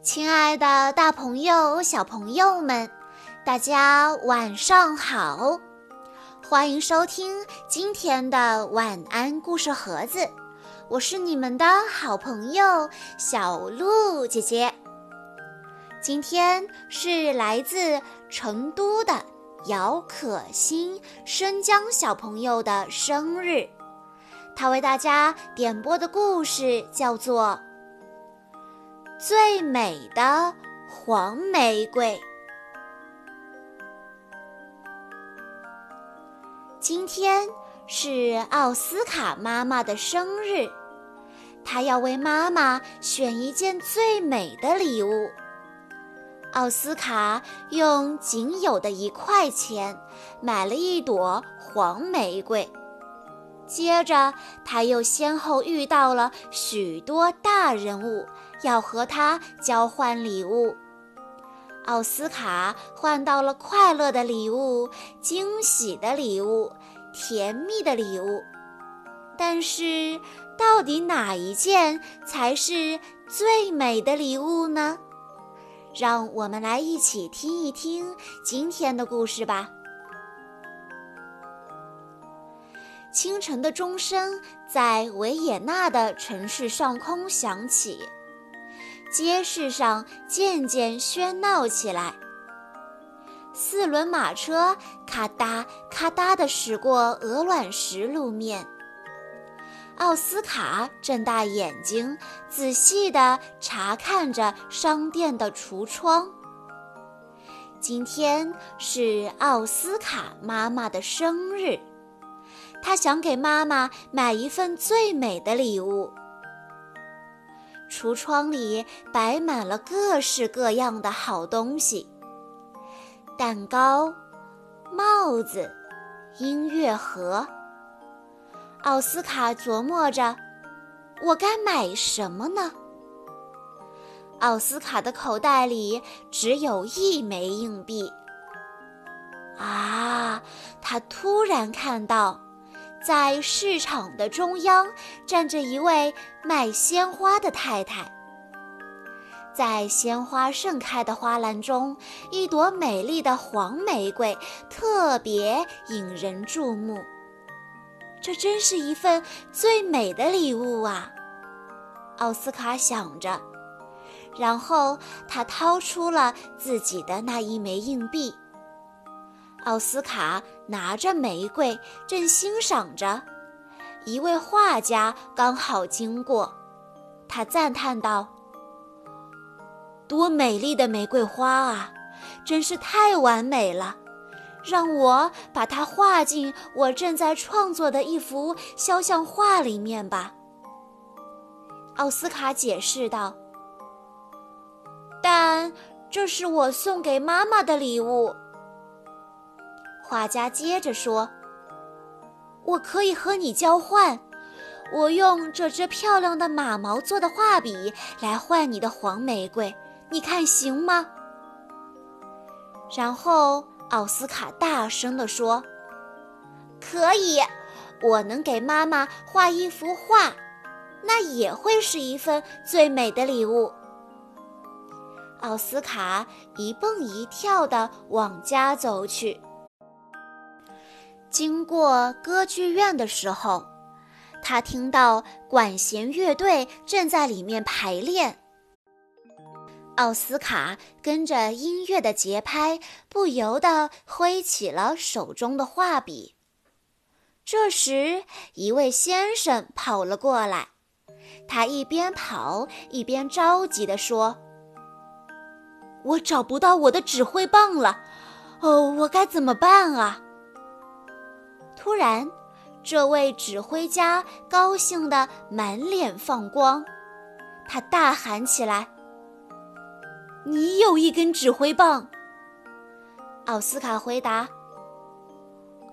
亲爱的，大朋友、小朋友们，大家晚上好！欢迎收听今天的晚安故事盒子，我是你们的好朋友小鹿姐姐。今天是来自成都的姚可欣生姜小朋友的生日，他为大家点播的故事叫做。最美的黄玫瑰。今天是奥斯卡妈妈的生日，她要为妈妈选一件最美的礼物。奥斯卡用仅有的一块钱买了一朵黄玫瑰。接着，他又先后遇到了许多大人物，要和他交换礼物。奥斯卡换到了快乐的礼物、惊喜的礼物、甜蜜的礼物，但是，到底哪一件才是最美的礼物呢？让我们来一起听一听今天的故事吧。清晨的钟声在维也纳的城市上空响起，街市上渐渐喧闹起来。四轮马车咔嗒咔嗒地驶过鹅卵石路面。奥斯卡睁大眼睛，仔细地查看着商店的橱窗。今天是奥斯卡妈妈的生日。他想给妈妈买一份最美的礼物。橱窗里摆满了各式各样的好东西：蛋糕、帽子、音乐盒。奥斯卡琢磨着，我该买什么呢？奥斯卡的口袋里只有一枚硬币。啊！他突然看到。在市场的中央站着一位卖鲜花的太太。在鲜花盛开的花篮中，一朵美丽的黄玫瑰特别引人注目。这真是一份最美的礼物啊！奥斯卡想着，然后他掏出了自己的那一枚硬币。奥斯卡拿着玫瑰，正欣赏着。一位画家刚好经过，他赞叹道：“多美丽的玫瑰花啊，真是太完美了！让我把它画进我正在创作的一幅肖像画里面吧。”奥斯卡解释道：“但这是我送给妈妈的礼物。”画家接着说：“我可以和你交换，我用这支漂亮的马毛做的画笔来换你的黄玫瑰，你看行吗？”然后奥斯卡大声地说：“可以，我能给妈妈画一幅画，那也会是一份最美的礼物。”奥斯卡一蹦一跳地往家走去。经过歌剧院的时候，他听到管弦乐队正在里面排练。奥斯卡跟着音乐的节拍，不由得挥起了手中的画笔。这时，一位先生跑了过来，他一边跑一边着急地说：“我找不到我的指挥棒了，哦，我该怎么办啊？”突然，这位指挥家高兴得满脸放光，他大喊起来：“你有一根指挥棒！”奥斯卡回答：“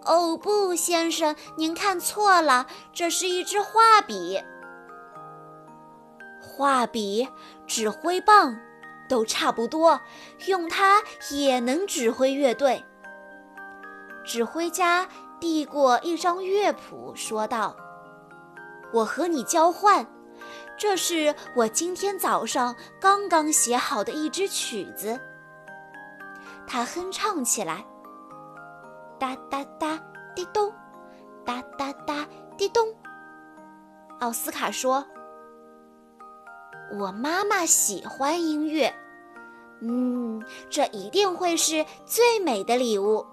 哦，不，先生，您看错了，这是一支画笔。画笔、指挥棒都差不多，用它也能指挥乐队。”指挥家。递过一张乐谱，说道：“我和你交换，这是我今天早上刚刚写好的一支曲子。”他哼唱起来：“哒哒哒，滴咚，哒哒哒，滴咚。”奥斯卡说：“我妈妈喜欢音乐，嗯，这一定会是最美的礼物。”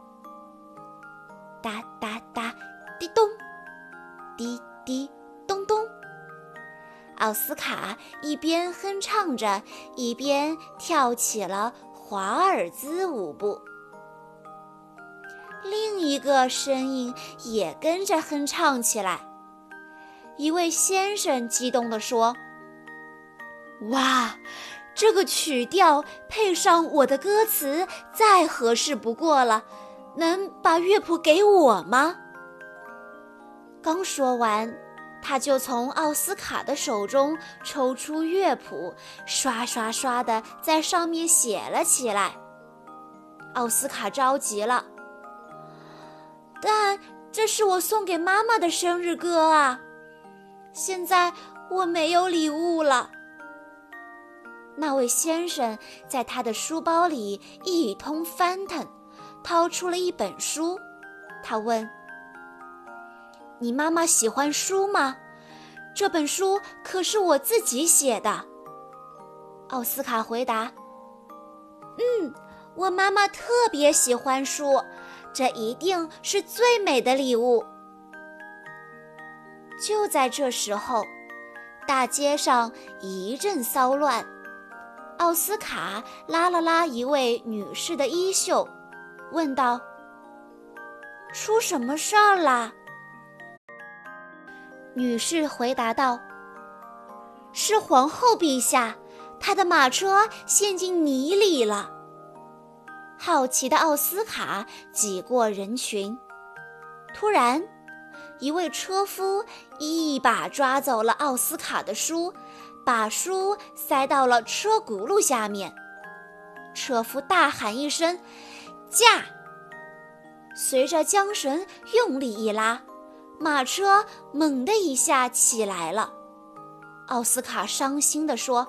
哒哒哒，滴咚，滴滴咚咚。奥斯卡一边哼唱着，一边跳起了华尔兹舞步。另一个声音也跟着哼唱起来。一位先生激动地说：“哇，这个曲调配上我的歌词，再合适不过了。能把乐谱给我吗？”刚说完，他就从奥斯卡的手中抽出乐谱，刷刷刷的在上面写了起来。奥斯卡着急了，但这是我送给妈妈的生日歌啊！现在我没有礼物了。那位先生在他的书包里一通翻腾，掏出了一本书。他问：“你妈妈喜欢书吗？这本书可是我自己写的。”奥斯卡回答：“嗯，我妈妈特别喜欢书，这一定是最美的礼物。”就在这时候，大街上一阵骚乱。奥斯卡拉了拉一位女士的衣袖，问道：“出什么事儿啦？”女士回答道：“是皇后陛下，她的马车陷进泥里了。”好奇的奥斯卡挤过人群，突然。一位车夫一把抓走了奥斯卡的书，把书塞到了车轱辘下面。车夫大喊一声：“驾！”随着缰绳用力一拉，马车猛地一下起来了。奥斯卡伤心地说：“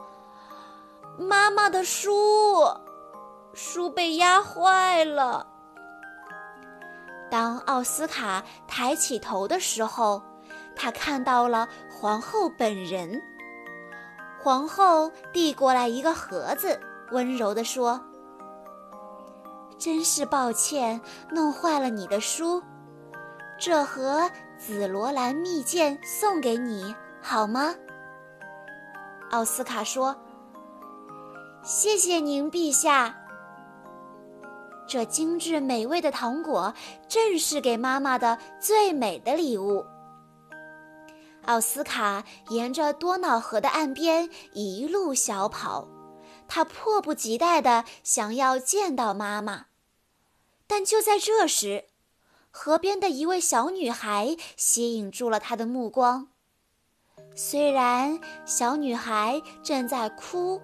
妈妈的书，书被压坏了。”当奥斯卡抬起头的时候，他看到了皇后本人。皇后递过来一个盒子，温柔地说：“真是抱歉，弄坏了你的书。这盒紫罗兰蜜饯送给你，好吗？”奥斯卡说：“谢谢您，陛下。”这精致美味的糖果正是给妈妈的最美的礼物。奥斯卡沿着多瑙河的岸边一路小跑，他迫不及待地想要见到妈妈。但就在这时，河边的一位小女孩吸引住了他的目光。虽然小女孩正在哭。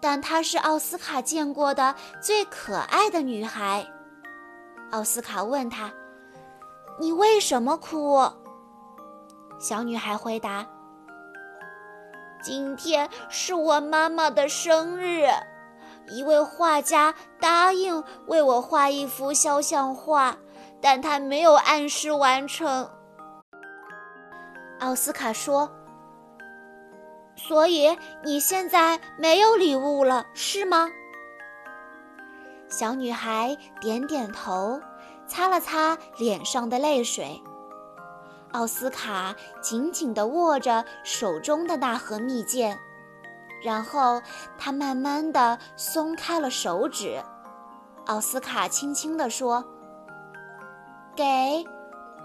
但她是奥斯卡见过的最可爱的女孩。奥斯卡问她：“你为什么哭？”小女孩回答：“今天是我妈妈的生日，一位画家答应为我画一幅肖像画，但他没有按时完成。”奥斯卡说。所以你现在没有礼物了，是吗？小女孩点点头，擦了擦脸上的泪水。奥斯卡紧紧地握着手中的那盒蜜饯，然后他慢慢的松开了手指。奥斯卡轻轻地说：“给，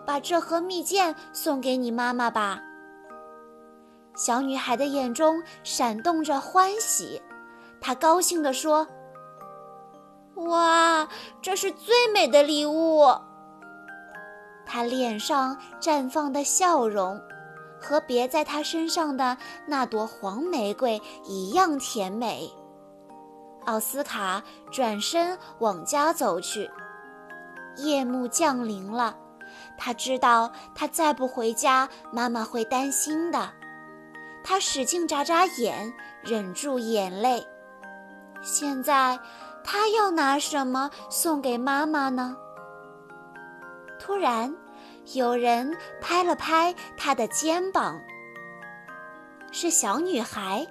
把这盒蜜饯送给你妈妈吧。”小女孩的眼中闪动着欢喜，她高兴地说：“哇，这是最美的礼物！”她脸上绽放的笑容，和别在她身上的那朵黄玫瑰一样甜美。奥斯卡转身往家走去，夜幕降临了，他知道他再不回家，妈妈会担心的。他使劲眨眨眼，忍住眼泪。现在，他要拿什么送给妈妈呢？突然，有人拍了拍他的肩膀，是小女孩。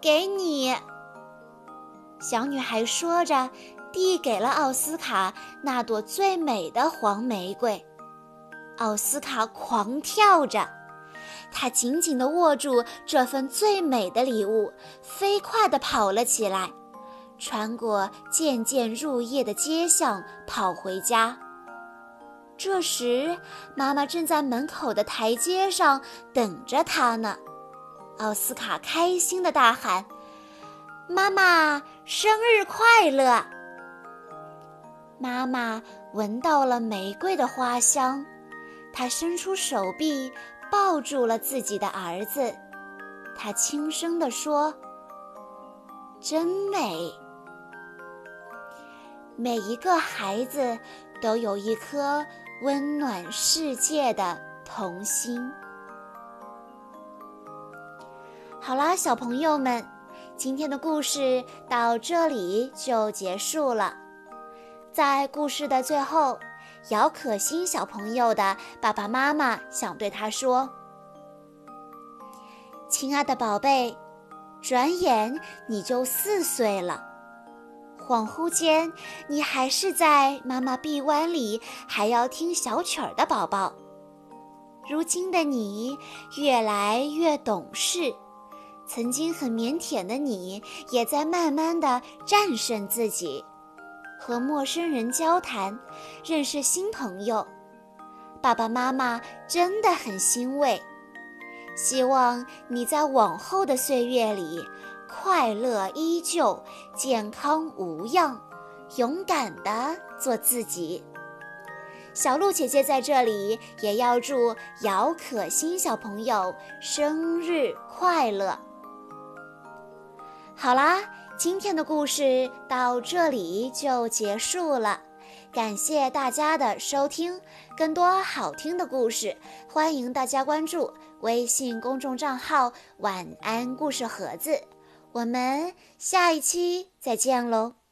给你。小女孩说着，递给了奥斯卡那朵最美的黄玫瑰。奥斯卡狂跳着，他紧紧地握住这份最美的礼物，飞快地跑了起来，穿过渐渐入夜的街巷，跑回家。这时，妈妈正在门口的台阶上等着他呢。奥斯卡开心地大喊：“妈妈，生日快乐！”妈妈闻到了玫瑰的花香，她伸出手臂抱住了自己的儿子，她轻声地说：“真美。”每一个孩子都有一颗温暖世界的童心。好啦，小朋友们，今天的故事到这里就结束了。在故事的最后，姚可欣小朋友的爸爸妈妈想对他说：“亲爱的宝贝，转眼你就四岁了，恍惚间你还是在妈妈臂弯里还要听小曲儿的宝宝。如今的你越来越懂事。”曾经很腼腆的你，也在慢慢的战胜自己，和陌生人交谈，认识新朋友。爸爸妈妈真的很欣慰，希望你在往后的岁月里，快乐依旧，健康无恙，勇敢的做自己。小鹿姐姐在这里也要祝姚可欣小朋友生日快乐。好啦，今天的故事到这里就结束了，感谢大家的收听。更多好听的故事，欢迎大家关注微信公众账号“晚安故事盒子”。我们下一期再见喽！